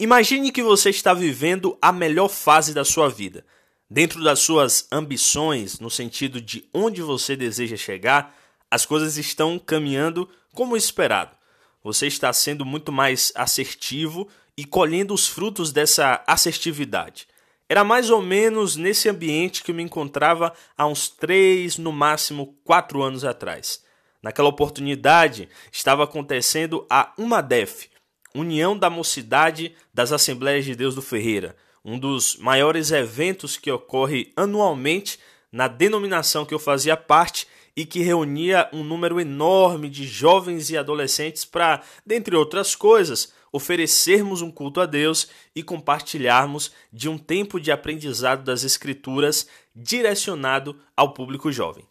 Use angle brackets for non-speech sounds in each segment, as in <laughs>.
Imagine que você está vivendo a melhor fase da sua vida. Dentro das suas ambições, no sentido de onde você deseja chegar, as coisas estão caminhando como esperado. Você está sendo muito mais assertivo e colhendo os frutos dessa assertividade. Era mais ou menos nesse ambiente que eu me encontrava há uns três, no máximo quatro anos atrás. Naquela oportunidade, estava acontecendo a UMADEF, União da Mocidade das Assembleias de Deus do Ferreira, um dos maiores eventos que ocorre anualmente na denominação que eu fazia parte e que reunia um número enorme de jovens e adolescentes para, dentre outras coisas, oferecermos um culto a Deus e compartilharmos de um tempo de aprendizado das Escrituras direcionado ao público jovem.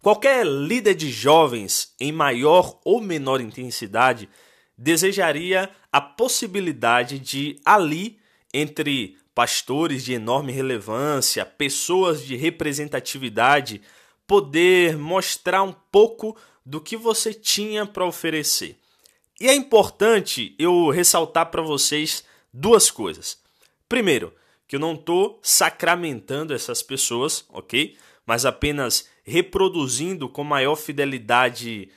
Qualquer líder de jovens, em maior ou menor intensidade, desejaria a possibilidade de ali, entre pastores de enorme relevância, pessoas de representatividade, poder mostrar um pouco do que você tinha para oferecer. E é importante eu ressaltar para vocês duas coisas. Primeiro, que eu não estou sacramentando essas pessoas, ok? Mas apenas reproduzindo com maior fidelidade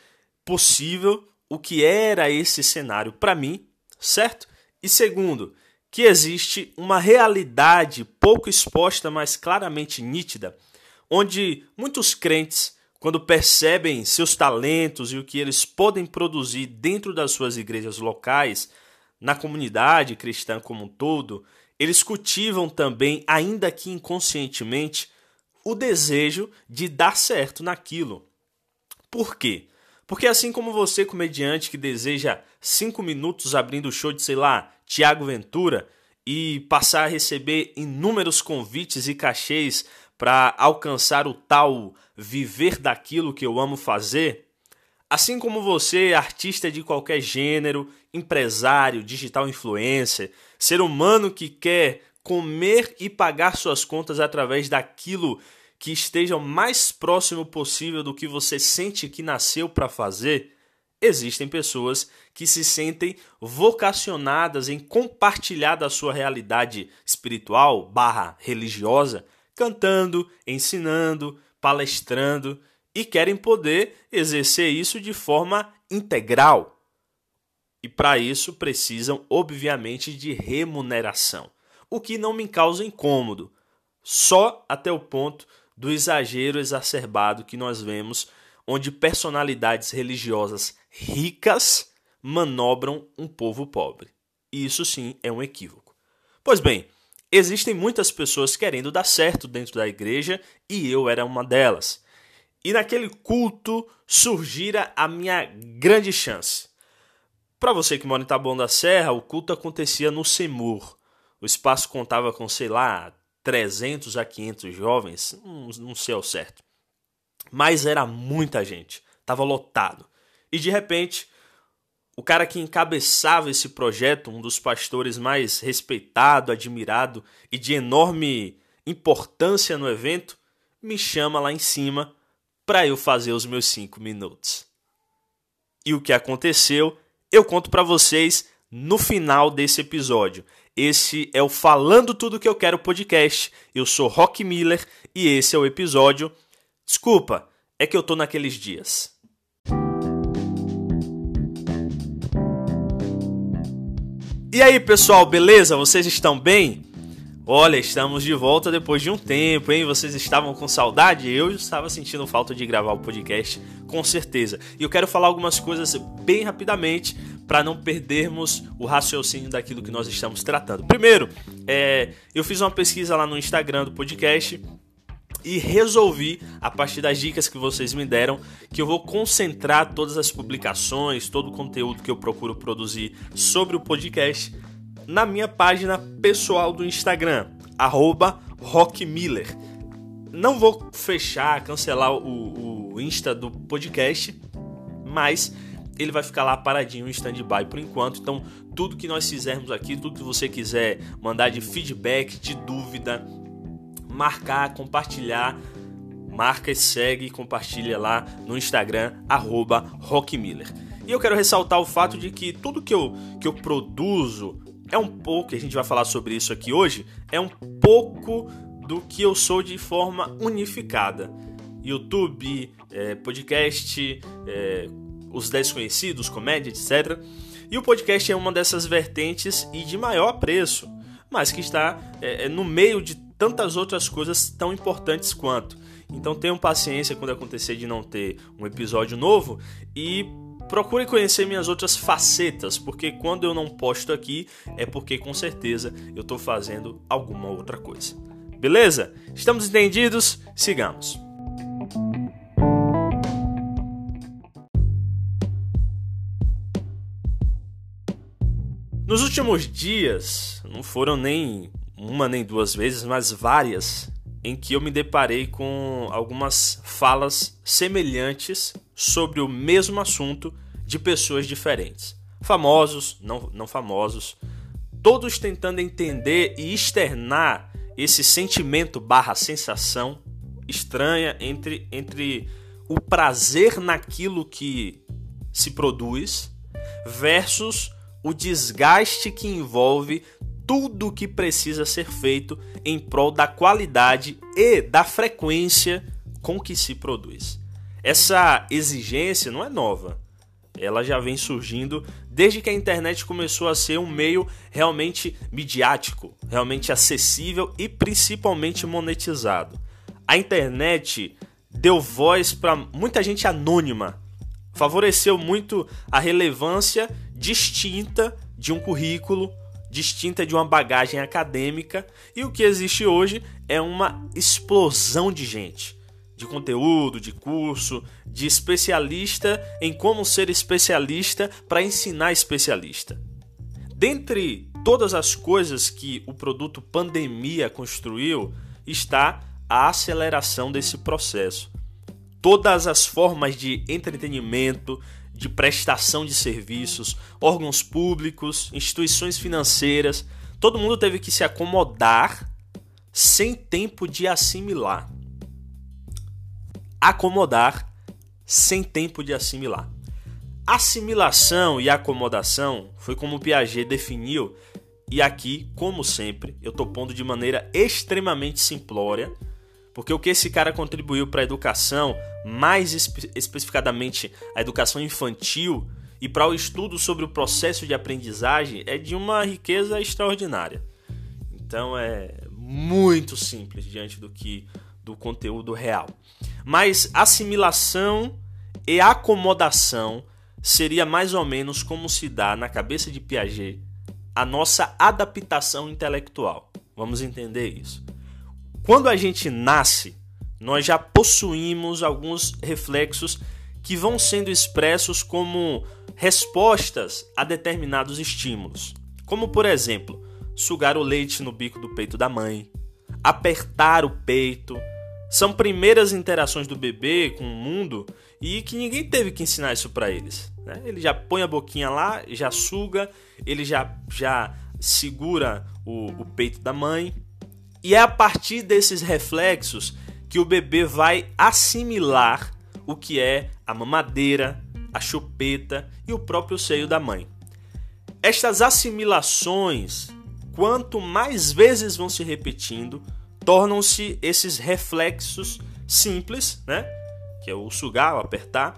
possível o que era esse cenário para mim, certo? E segundo, que existe uma realidade pouco exposta, mas claramente nítida, onde muitos crentes, quando percebem seus talentos e o que eles podem produzir dentro das suas igrejas locais, na comunidade cristã como um todo, eles cultivam também, ainda que inconscientemente, o desejo de dar certo naquilo. Por quê? Porque assim como você, comediante que deseja cinco minutos abrindo o show de, sei lá, Tiago Ventura e passar a receber inúmeros convites e cachês para alcançar o tal viver daquilo que eu amo fazer, assim como você, artista de qualquer gênero, empresário, digital influencer, ser humano que quer comer e pagar suas contas através daquilo que esteja o mais próximo possível do que você sente que nasceu para fazer, existem pessoas que se sentem vocacionadas em compartilhar da sua realidade espiritual barra religiosa, cantando, ensinando, palestrando e querem poder exercer isso de forma integral. E para isso precisam, obviamente, de remuneração, o que não me causa incômodo, só até o ponto do exagero exacerbado que nós vemos, onde personalidades religiosas ricas manobram um povo pobre. Isso sim é um equívoco. Pois bem, existem muitas pessoas querendo dar certo dentro da igreja e eu era uma delas. E naquele culto surgira a minha grande chance. Para você que mora em Taboão da Serra, o culto acontecia no Semur. O espaço contava com, sei lá, 300 a 500 jovens, não, sei ao certo. Mas era muita gente, estava lotado. E de repente, o cara que encabeçava esse projeto, um dos pastores mais respeitado, admirado e de enorme importância no evento, me chama lá em cima para eu fazer os meus cinco minutos. E o que aconteceu, eu conto para vocês no final desse episódio. Esse é o Falando Tudo Que Eu Quero podcast. Eu sou Rock Miller e esse é o episódio. Desculpa, é que eu tô naqueles dias. E aí, pessoal, beleza? Vocês estão bem? Olha, estamos de volta depois de um tempo, hein? Vocês estavam com saudade? Eu estava sentindo falta de gravar o podcast, com certeza. E eu quero falar algumas coisas bem rapidamente para não perdermos o raciocínio daquilo que nós estamos tratando. Primeiro, é, eu fiz uma pesquisa lá no Instagram do podcast e resolvi, a partir das dicas que vocês me deram, que eu vou concentrar todas as publicações, todo o conteúdo que eu procuro produzir sobre o podcast na minha página pessoal do Instagram, rockmiller. Não vou fechar, cancelar o, o Insta do podcast, mas ele vai ficar lá paradinho em stand-by por enquanto. Então, tudo que nós fizermos aqui, tudo que você quiser mandar de feedback, de dúvida, marcar, compartilhar, marca, segue e compartilha lá no Instagram, rockmiller. E eu quero ressaltar o fato de que tudo que eu, que eu produzo é um pouco, a gente vai falar sobre isso aqui hoje, é um pouco do que eu sou de forma unificada. YouTube, é, podcast, é, os desconhecidos, comédia, etc. E o podcast é uma dessas vertentes e de maior preço, mas que está é, é, no meio de tantas outras coisas tão importantes quanto. Então tenham paciência quando acontecer de não ter um episódio novo e procure conhecer minhas outras facetas, porque quando eu não posto aqui é porque com certeza eu estou fazendo alguma outra coisa. Beleza? Estamos entendidos? Sigamos. Nos últimos dias, não foram nem uma nem duas vezes, mas várias, em que eu me deparei com algumas falas semelhantes sobre o mesmo assunto de pessoas diferentes. Famosos, não, não famosos, todos tentando entender e externar esse sentimento barra sensação estranha entre, entre o prazer naquilo que se produz versus o desgaste que envolve tudo o que precisa ser feito em prol da qualidade e da frequência com que se produz. Essa exigência não é nova. Ela já vem surgindo desde que a internet começou a ser um meio realmente midiático, realmente acessível e principalmente monetizado. A internet deu voz para muita gente anônima favoreceu muito a relevância distinta de um currículo, distinta de uma bagagem acadêmica, e o que existe hoje é uma explosão de gente, de conteúdo, de curso, de especialista em como ser especialista para ensinar especialista. Dentre todas as coisas que o produto pandemia construiu, está a aceleração desse processo todas as formas de entretenimento, de prestação de serviços, órgãos públicos, instituições financeiras, todo mundo teve que se acomodar sem tempo de assimilar. Acomodar sem tempo de assimilar. Assimilação e acomodação foi como Piaget definiu, e aqui, como sempre, eu estou pondo de maneira extremamente simplória porque o que esse cara contribuiu para a educação, mais espe especificadamente a educação infantil, e para o estudo sobre o processo de aprendizagem é de uma riqueza extraordinária. Então é muito simples diante do que do conteúdo real. Mas assimilação e acomodação seria mais ou menos como se dá na cabeça de Piaget a nossa adaptação intelectual. Vamos entender isso. Quando a gente nasce, nós já possuímos alguns reflexos que vão sendo expressos como respostas a determinados estímulos, como por exemplo, sugar o leite no bico do peito da mãe, apertar o peito. São primeiras interações do bebê com o mundo e que ninguém teve que ensinar isso para eles. Né? Ele já põe a boquinha lá, já suga, ele já, já segura o, o peito da mãe e é a partir desses reflexos que o bebê vai assimilar o que é a mamadeira, a chupeta e o próprio seio da mãe. Estas assimilações, quanto mais vezes vão se repetindo, tornam-se esses reflexos simples, né? Que é o sugar, o apertar,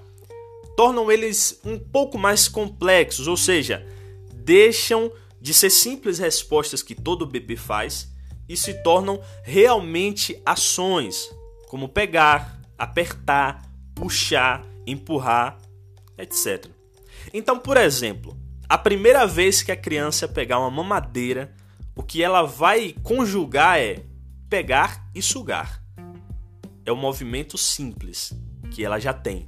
tornam eles um pouco mais complexos, ou seja, deixam de ser simples respostas que todo bebê faz e se tornam realmente ações, como pegar, apertar, puxar, empurrar, etc. Então, por exemplo, a primeira vez que a criança pegar uma mamadeira, o que ela vai conjugar é pegar e sugar. É um movimento simples que ela já tem.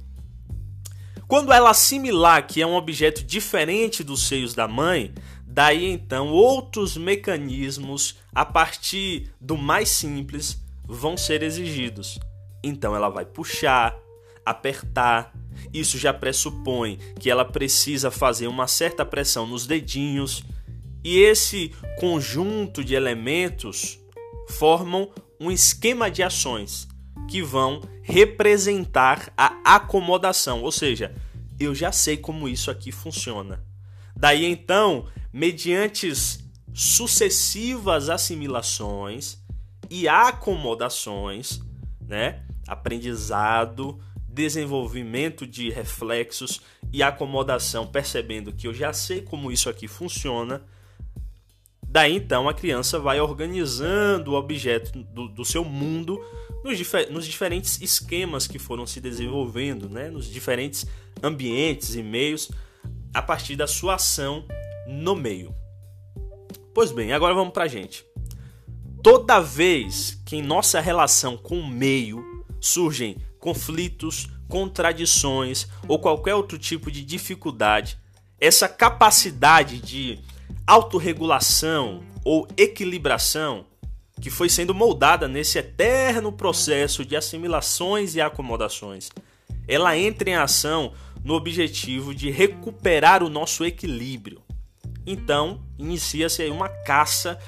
Quando ela assimilar que é um objeto diferente dos seios da mãe, Daí então, outros mecanismos a partir do mais simples vão ser exigidos. Então ela vai puxar, apertar. Isso já pressupõe que ela precisa fazer uma certa pressão nos dedinhos. E esse conjunto de elementos formam um esquema de ações que vão representar a acomodação, ou seja, eu já sei como isso aqui funciona. Daí então mediante sucessivas assimilações e acomodações, né? Aprendizado, desenvolvimento de reflexos e acomodação, percebendo que eu já sei como isso aqui funciona. Daí então a criança vai organizando o objeto do, do seu mundo nos, difer nos, diferentes esquemas que foram se desenvolvendo, né? nos diferentes ambientes e meios, a partir da sua ação no meio. Pois bem, agora vamos para a gente. Toda vez que em nossa relação com o meio surgem conflitos, contradições ou qualquer outro tipo de dificuldade, essa capacidade de autorregulação ou equilibração que foi sendo moldada nesse eterno processo de assimilações e acomodações, ela entra em ação no objetivo de recuperar o nosso equilíbrio. Então, inicia-se aí uma caça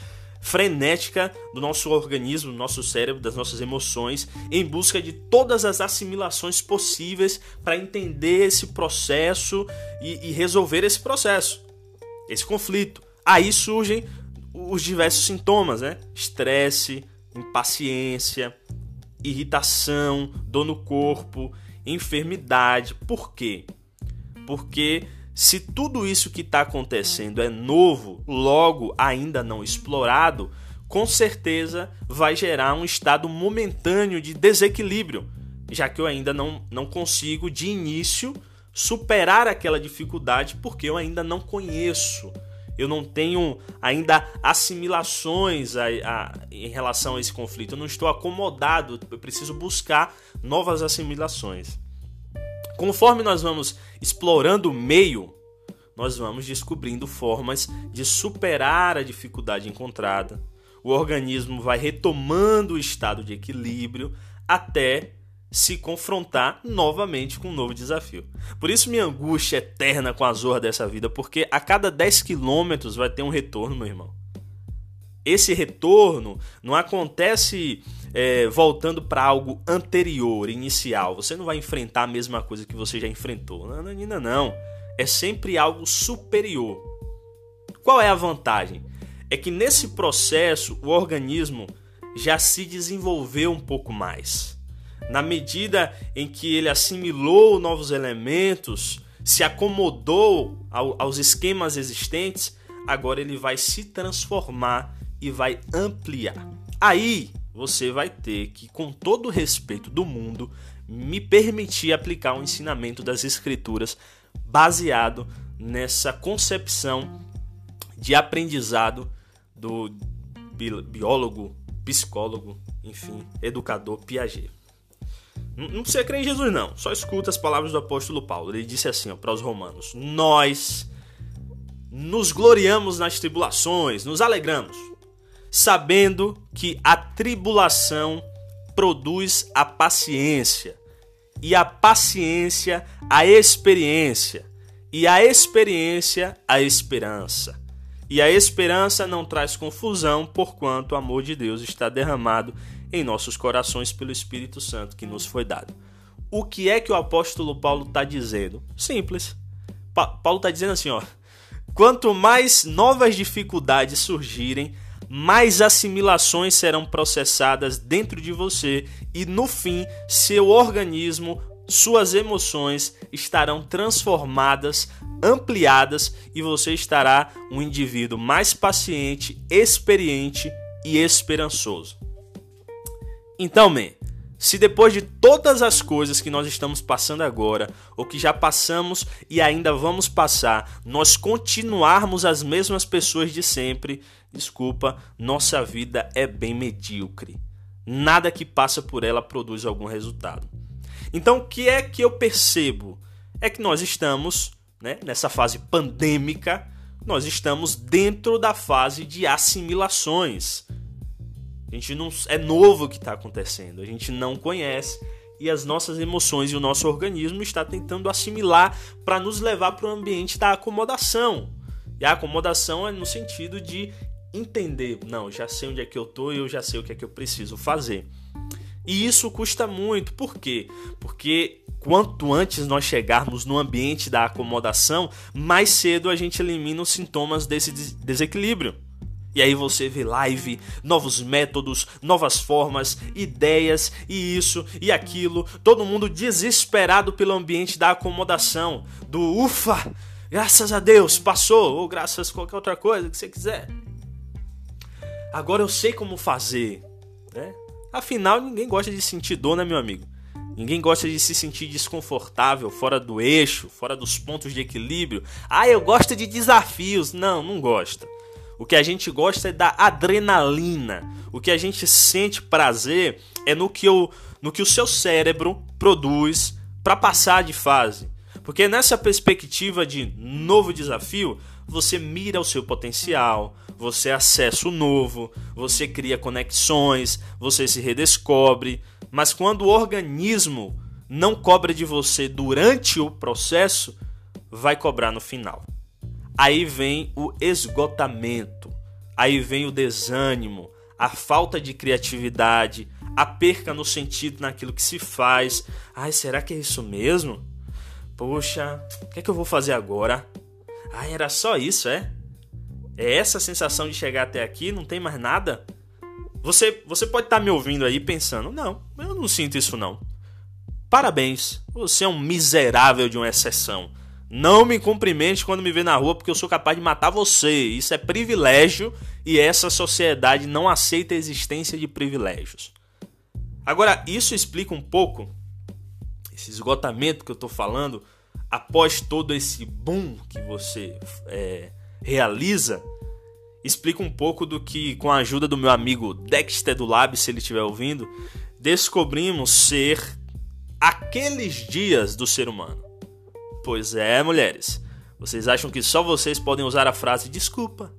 frenética do nosso organismo, do nosso cérebro, das nossas emoções, em busca de todas as assimilações possíveis para entender esse processo e, e resolver esse processo, esse conflito. Aí surgem os diversos sintomas, né? Estresse, impaciência, irritação, dor no corpo, enfermidade. Por quê? Porque se tudo isso que está acontecendo é novo, logo ainda não explorado, com certeza vai gerar um estado momentâneo de desequilíbrio, já que eu ainda não, não consigo de início superar aquela dificuldade porque eu ainda não conheço. Eu não tenho ainda assimilações a, a, em relação a esse conflito. Eu não estou acomodado. Eu preciso buscar novas assimilações. Conforme nós vamos explorando o meio, nós vamos descobrindo formas de superar a dificuldade encontrada. O organismo vai retomando o estado de equilíbrio até se confrontar novamente com um novo desafio. Por isso minha angústia eterna com a zorra dessa vida, porque a cada 10 quilômetros vai ter um retorno, meu irmão. Esse retorno não acontece é, voltando para algo anterior, inicial. Você não vai enfrentar a mesma coisa que você já enfrentou. Não, não, não. É sempre algo superior. Qual é a vantagem? É que nesse processo o organismo já se desenvolveu um pouco mais. Na medida em que ele assimilou novos elementos, se acomodou aos esquemas existentes, agora ele vai se transformar e vai ampliar. Aí você vai ter que, com todo o respeito do mundo, me permitir aplicar o ensinamento das Escrituras baseado nessa concepção de aprendizado do biólogo, psicólogo, enfim, educador Piaget. Não precisa crer em Jesus, não. Só escuta as palavras do apóstolo Paulo. Ele disse assim para os romanos: Nós nos gloriamos nas tribulações, nos alegramos sabendo que a tribulação produz a paciência, e a paciência a experiência, e a experiência a esperança. E a esperança não traz confusão, porquanto o amor de Deus está derramado em nossos corações pelo Espírito Santo que nos foi dado. O que é que o apóstolo Paulo está dizendo? Simples. Pa Paulo está dizendo assim, ó. Quanto mais novas dificuldades surgirem, mais assimilações serão processadas dentro de você e no fim, seu organismo, suas emoções estarão transformadas, ampliadas e você estará um indivíduo mais paciente, experiente e esperançoso. Então, man, se depois de todas as coisas que nós estamos passando agora, ou que já passamos e ainda vamos passar, nós continuarmos as mesmas pessoas de sempre, desculpa, nossa vida é bem medíocre. Nada que passa por ela produz algum resultado. Então, o que é que eu percebo? É que nós estamos, né, nessa fase pandêmica, nós estamos dentro da fase de assimilações. A gente não é novo o que está acontecendo, a gente não conhece e as nossas emoções e o nosso organismo está tentando assimilar para nos levar para o ambiente da acomodação. E a acomodação é no sentido de entender, não, já sei onde é que eu tô e eu já sei o que é que eu preciso fazer. E isso custa muito, por quê? Porque quanto antes nós chegarmos no ambiente da acomodação, mais cedo a gente elimina os sintomas desse desequilíbrio. E aí você vê live, novos métodos, novas formas, ideias e isso e aquilo. Todo mundo desesperado pelo ambiente da acomodação, do ufa, graças a Deus, passou, ou graças a qualquer outra coisa que você quiser. Agora eu sei como fazer, né? Afinal, ninguém gosta de sentir dor, né, meu amigo? Ninguém gosta de se sentir desconfortável, fora do eixo, fora dos pontos de equilíbrio. Ah, eu gosto de desafios. Não, não gosta. O que a gente gosta é da adrenalina. O que a gente sente prazer é no que o, no que o seu cérebro produz para passar de fase. Porque nessa perspectiva de novo desafio, você mira o seu potencial, você acessa o novo, você cria conexões, você se redescobre. Mas quando o organismo não cobra de você durante o processo, vai cobrar no final. Aí vem o esgotamento, aí vem o desânimo, a falta de criatividade, a perca no sentido naquilo que se faz. Ai, será que é isso mesmo? Poxa, o que é que eu vou fazer agora? Ai, era só isso, é? É essa sensação de chegar até aqui, não tem mais nada? Você, você pode estar tá me ouvindo aí pensando: não, eu não sinto isso não. Parabéns, você é um miserável de uma exceção. Não me cumprimente quando me vê na rua, porque eu sou capaz de matar você. Isso é privilégio e essa sociedade não aceita a existência de privilégios. Agora, isso explica um pouco esse esgotamento que eu estou falando após todo esse boom que você é, realiza. Explica um pouco do que, com a ajuda do meu amigo Dexter do Lab, se ele estiver ouvindo, descobrimos ser aqueles dias do ser humano. Pois é, mulheres. Vocês acham que só vocês podem usar a frase desculpa?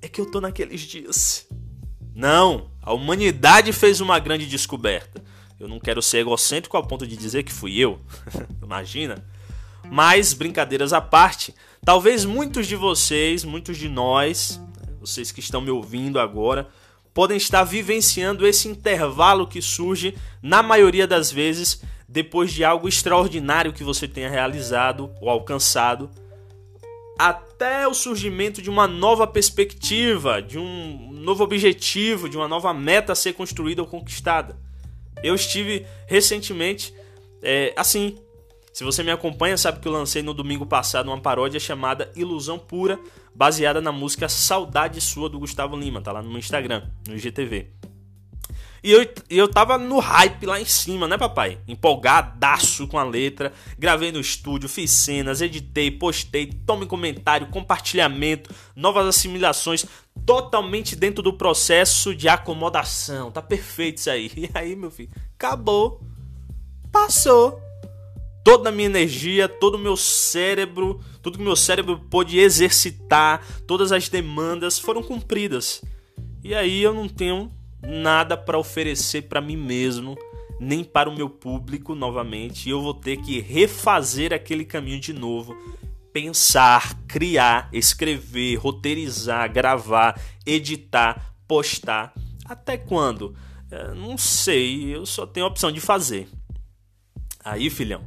É que eu tô naqueles dias. Não, a humanidade fez uma grande descoberta. Eu não quero ser egocêntrico ao ponto de dizer que fui eu. <laughs> Imagina. Mas, brincadeiras à parte, talvez muitos de vocês, muitos de nós, vocês que estão me ouvindo agora, podem estar vivenciando esse intervalo que surge, na maioria das vezes, depois de algo extraordinário que você tenha realizado ou alcançado, até o surgimento de uma nova perspectiva, de um novo objetivo, de uma nova meta a ser construída ou conquistada. Eu estive recentemente é, assim. Se você me acompanha, sabe que eu lancei no domingo passado uma paródia chamada Ilusão Pura, baseada na música Saudade Sua do Gustavo Lima, tá lá no meu Instagram, no IGTV. E eu, eu tava no hype lá em cima, né, papai? Empolgadaço com a letra. Gravei no estúdio, fiz cenas, editei, postei, tome comentário, compartilhamento, novas assimilações, totalmente dentro do processo de acomodação. Tá perfeito isso aí. <laughs> E aí, meu filho, acabou. Passou. Toda a minha energia, todo o meu cérebro, tudo que meu cérebro pôde exercitar, todas as demandas foram cumpridas. E aí eu não tenho nada para oferecer para mim mesmo, nem para o meu público novamente, e eu vou ter que refazer aquele caminho de novo, pensar, criar, escrever, roteirizar, gravar, editar, postar. Até quando? É, não sei, eu só tenho a opção de fazer. Aí, filhão,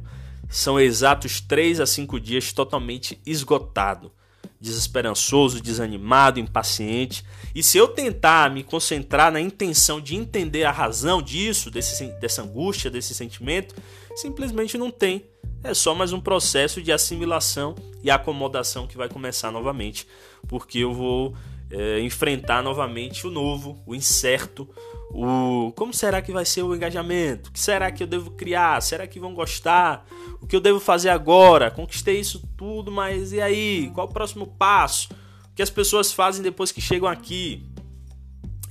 são exatos 3 a 5 dias totalmente esgotado desesperançoso, desanimado, impaciente. E se eu tentar me concentrar na intenção de entender a razão disso, desse, dessa angústia, desse sentimento, simplesmente não tem. É só mais um processo de assimilação e acomodação que vai começar novamente, porque eu vou é, enfrentar novamente o novo, o incerto, o como será que vai ser o engajamento? O que será que eu devo criar? Será que vão gostar? O que eu devo fazer agora? Conquistei isso tudo, mas e aí? Qual o próximo passo? O que as pessoas fazem depois que chegam aqui?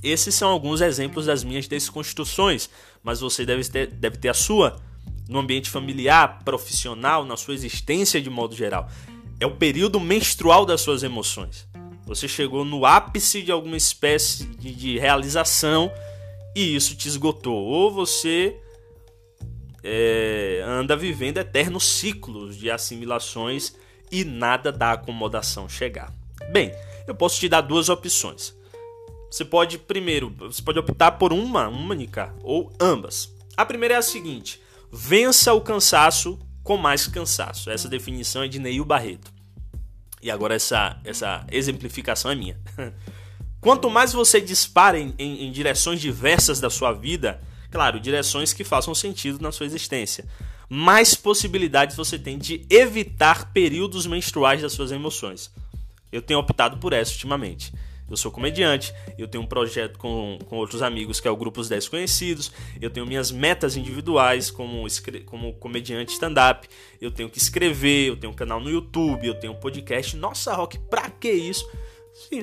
Esses são alguns exemplos das minhas desconstruções, mas você deve ter, deve ter a sua no ambiente familiar, profissional, na sua existência de modo geral. É o período menstrual das suas emoções. Você chegou no ápice de alguma espécie de, de realização e isso te esgotou. Ou você é, anda vivendo eternos ciclos de assimilações e nada da acomodação chegar. Bem, eu posso te dar duas opções. Você pode primeiro, você pode optar por uma única ou ambas. A primeira é a seguinte: vença o cansaço com mais cansaço. Essa definição é de Neil Barreto. E agora essa essa exemplificação é minha. <laughs> Quanto mais você dispara em, em, em direções diversas da sua vida, claro, direções que façam sentido na sua existência, mais possibilidades você tem de evitar períodos menstruais das suas emoções. Eu tenho optado por essa ultimamente. Eu sou comediante, eu tenho um projeto com, com outros amigos que é o Grupo Os Desconhecidos, eu tenho minhas metas individuais como, como comediante stand-up, eu tenho que escrever, eu tenho um canal no YouTube, eu tenho um podcast. Nossa, Rock, pra que isso?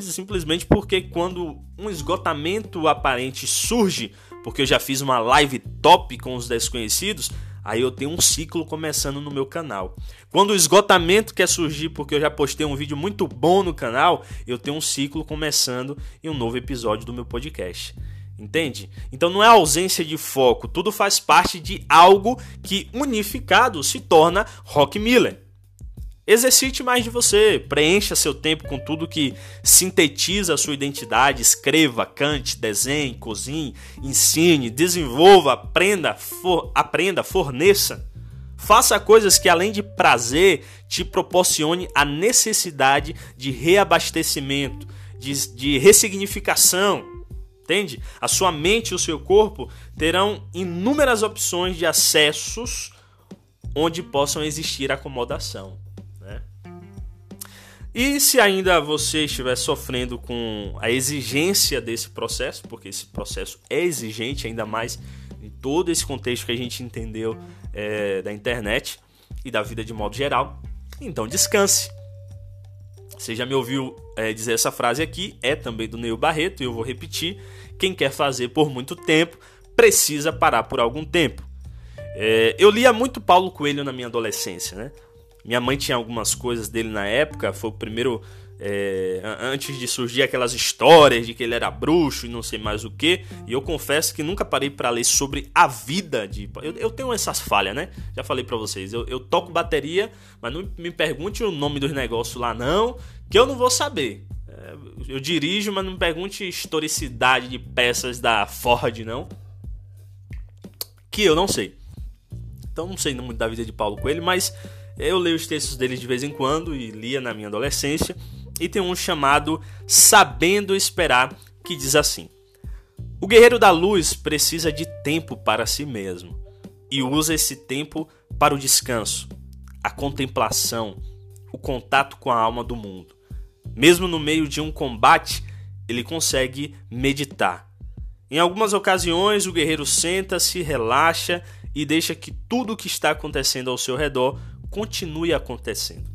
Simplesmente porque quando um esgotamento aparente surge, porque eu já fiz uma live top com os desconhecidos, aí eu tenho um ciclo começando no meu canal. Quando o esgotamento quer surgir, porque eu já postei um vídeo muito bom no canal, eu tenho um ciclo começando em um novo episódio do meu podcast. Entende? Então não é ausência de foco, tudo faz parte de algo que unificado se torna Rock Miller. Exercite mais de você, preencha seu tempo com tudo que sintetiza a sua identidade, escreva, cante, desenhe, cozinhe, ensine, desenvolva, aprenda, for, aprenda, forneça. Faça coisas que além de prazer te proporcione a necessidade de reabastecimento, de, de ressignificação. Entende? A sua mente e o seu corpo terão inúmeras opções de acessos onde possam existir acomodação. E se ainda você estiver sofrendo com a exigência desse processo, porque esse processo é exigente, ainda mais em todo esse contexto que a gente entendeu é, da internet e da vida de modo geral, então descanse. Você já me ouviu é, dizer essa frase aqui, é também do Neil Barreto, e eu vou repetir: quem quer fazer por muito tempo precisa parar por algum tempo. É, eu lia muito Paulo Coelho na minha adolescência, né? Minha mãe tinha algumas coisas dele na época, foi o primeiro. É, antes de surgir aquelas histórias de que ele era bruxo e não sei mais o que, e eu confesso que nunca parei para ler sobre a vida de. Eu, eu tenho essas falhas, né? Já falei para vocês. Eu, eu, toco bateria, mas não me pergunte o nome dos negócios lá, não, que eu não vou saber. É, eu dirijo, mas não me pergunte historicidade de peças da Ford, não. Que eu não sei. Então não sei muito da vida de Paulo Coelho, mas eu leio os textos dele de vez em quando e lia na minha adolescência. E tem um chamado Sabendo Esperar, que diz assim: O guerreiro da luz precisa de tempo para si mesmo e usa esse tempo para o descanso, a contemplação, o contato com a alma do mundo. Mesmo no meio de um combate, ele consegue meditar. Em algumas ocasiões, o guerreiro senta-se, relaxa e deixa que tudo o que está acontecendo ao seu redor continue acontecendo.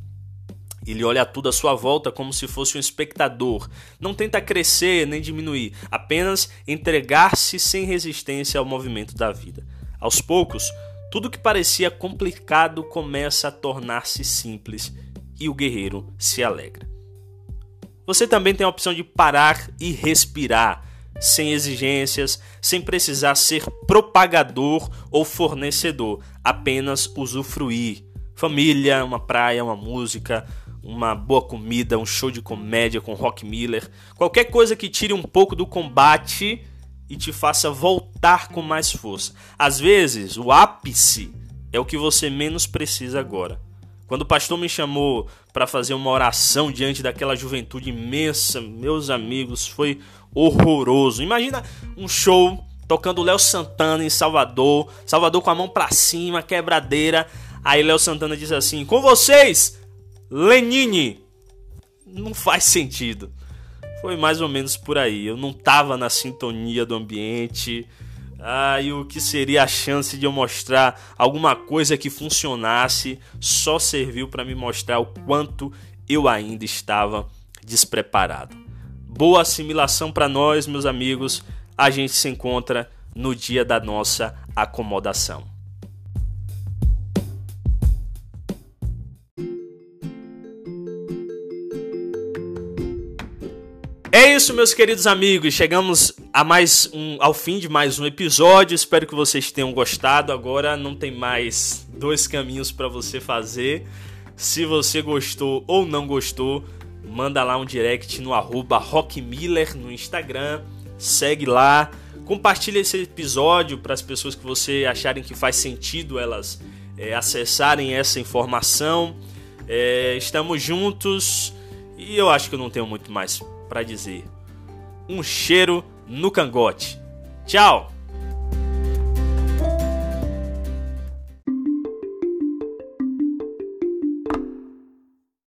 Ele olha tudo à sua volta como se fosse um espectador. Não tenta crescer nem diminuir, apenas entregar-se sem resistência ao movimento da vida. Aos poucos, tudo que parecia complicado começa a tornar-se simples e o guerreiro se alegra. Você também tem a opção de parar e respirar, sem exigências, sem precisar ser propagador ou fornecedor, apenas usufruir família, uma praia, uma música, uma boa comida, um show de comédia com Rock Miller, qualquer coisa que tire um pouco do combate e te faça voltar com mais força. Às vezes, o ápice é o que você menos precisa agora. Quando o pastor me chamou para fazer uma oração diante daquela juventude imensa, meus amigos, foi horroroso. Imagina um show tocando Léo Santana em Salvador, Salvador com a mão para cima, quebradeira, Aí Léo Santana diz assim: Com vocês, Lenine. Não faz sentido. Foi mais ou menos por aí. Eu não tava na sintonia do ambiente. Ah, o que seria a chance de eu mostrar alguma coisa que funcionasse só serviu para me mostrar o quanto eu ainda estava despreparado. Boa assimilação para nós, meus amigos. A gente se encontra no dia da nossa acomodação. É isso, meus queridos amigos. Chegamos a mais um, ao fim de mais um episódio. Espero que vocês tenham gostado. Agora não tem mais dois caminhos para você fazer. Se você gostou ou não gostou, manda lá um direct no arroba rockmiller no Instagram. Segue lá. Compartilhe esse episódio para as pessoas que você acharem que faz sentido elas é, acessarem essa informação. É, estamos juntos e eu acho que eu não tenho muito mais para dizer. um cheiro no cangote. Tchau!